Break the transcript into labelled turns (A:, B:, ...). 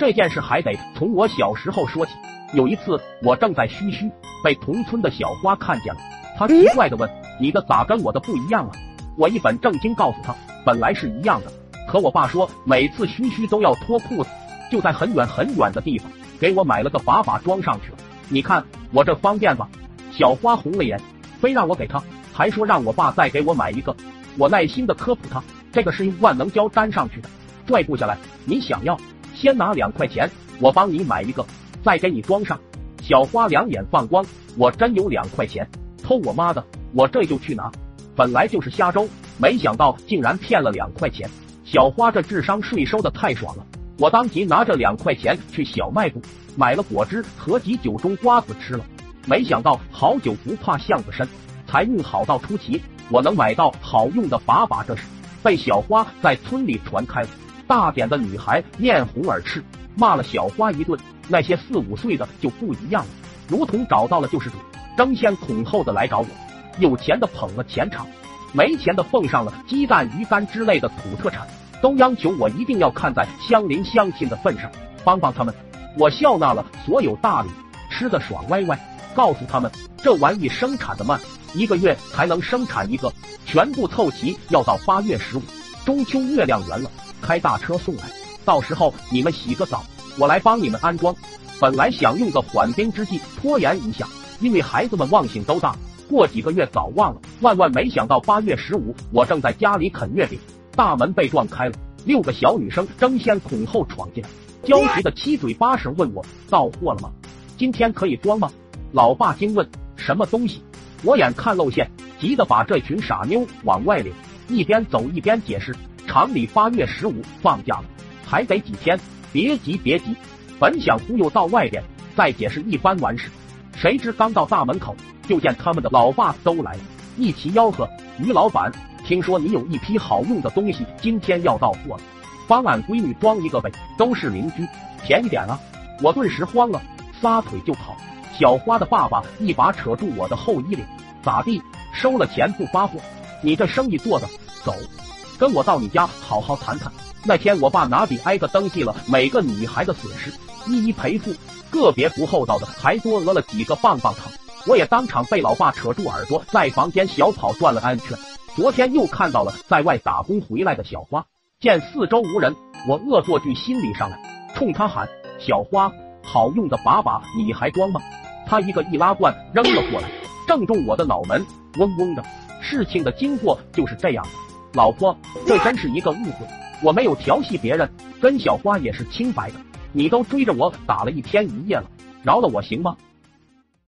A: 这件事还得从我小时候说起。有一次，我正在嘘嘘，被同村的小花看见了。她奇怪的问：“你的咋跟我的不一样啊？”我一本正经告诉她：“本来是一样的，可我爸说每次嘘嘘都要脱裤子，就在很远很远的地方给我买了个把把装上去了。你看我这方便吧？”小花红了眼，非让我给他，还说让我爸再给我买一个。我耐心的科普他：“这个是用万能胶粘上去的，拽不下来。你想要？先拿两块钱，我帮你买一个，再给你装上。”小花两眼放光：“我真有两块钱？偷我妈的！我这就去拿。”本来就是瞎诌，没想到竟然骗了两块钱。小花这智商税收的太爽了，我当即拿着两块钱去小卖部买了果汁和几酒中瓜子吃了。没想到好酒不怕巷子深，财运好到出奇，我能买到好用的把把。这时被小花在村里传开了，大点的女孩面红耳赤，骂了小花一顿。那些四五岁的就不一样了，如同找到了救世主，争先恐后的来找我。有钱的捧了钱场，没钱的奉上了鸡蛋、鱼干之类的土特产，都央求我一定要看在乡邻乡亲的份上帮帮他们。我笑纳了所有大礼，吃的爽歪歪，告诉他们这玩意生产的慢，一个月才能生产一个，全部凑齐要到八月十五，中秋月亮圆了，开大车送来，到时候你们洗个澡，我来帮你们安装。本来想用个缓兵之计拖延一下，因为孩子们忘性都大。过几个月早忘了，万万没想到八月十五，我正在家里啃月饼，大门被撞开了，六个小女生争先恐后闯进来，焦急的七嘴八舌问我到货了吗？今天可以装吗？老爸惊问什么东西？我眼看露馅，急得把这群傻妞往外领，一边走一边解释，厂里八月十五放假了，还得几天，别急别急。本想忽悠到外边再解释一番完事，谁知刚到大门口。就见他们的老爸都来了，一齐吆喝：“于老板，听说你有一批好用的东西，今天要到货了，帮俺闺女装一个呗，都是邻居，便宜点啊！”我顿时慌了，撒腿就跑。小花的爸爸一把扯住我的后衣领：“咋地？收了钱不发货？你这生意做的，走，跟我到你家好好谈谈。”那天我爸拿笔挨个登记了每个女孩的损失，一一赔付，个别不厚道的还多讹了几个棒棒糖。我也当场被老爸扯住耳朵，在房间小跑断了安全。昨天又看到了在外打工回来的小花，见四周无人，我恶作剧心理上来，冲他喊：“小花，好用的把把你还装吗？”他一个易拉罐扔了过来，正中我的脑门，嗡嗡的。事情的经过就是这样的，老婆，这真是一个误会，我没有调戏别人，跟小花也是清白的。你都追着我打了一天一夜了，饶了我行吗？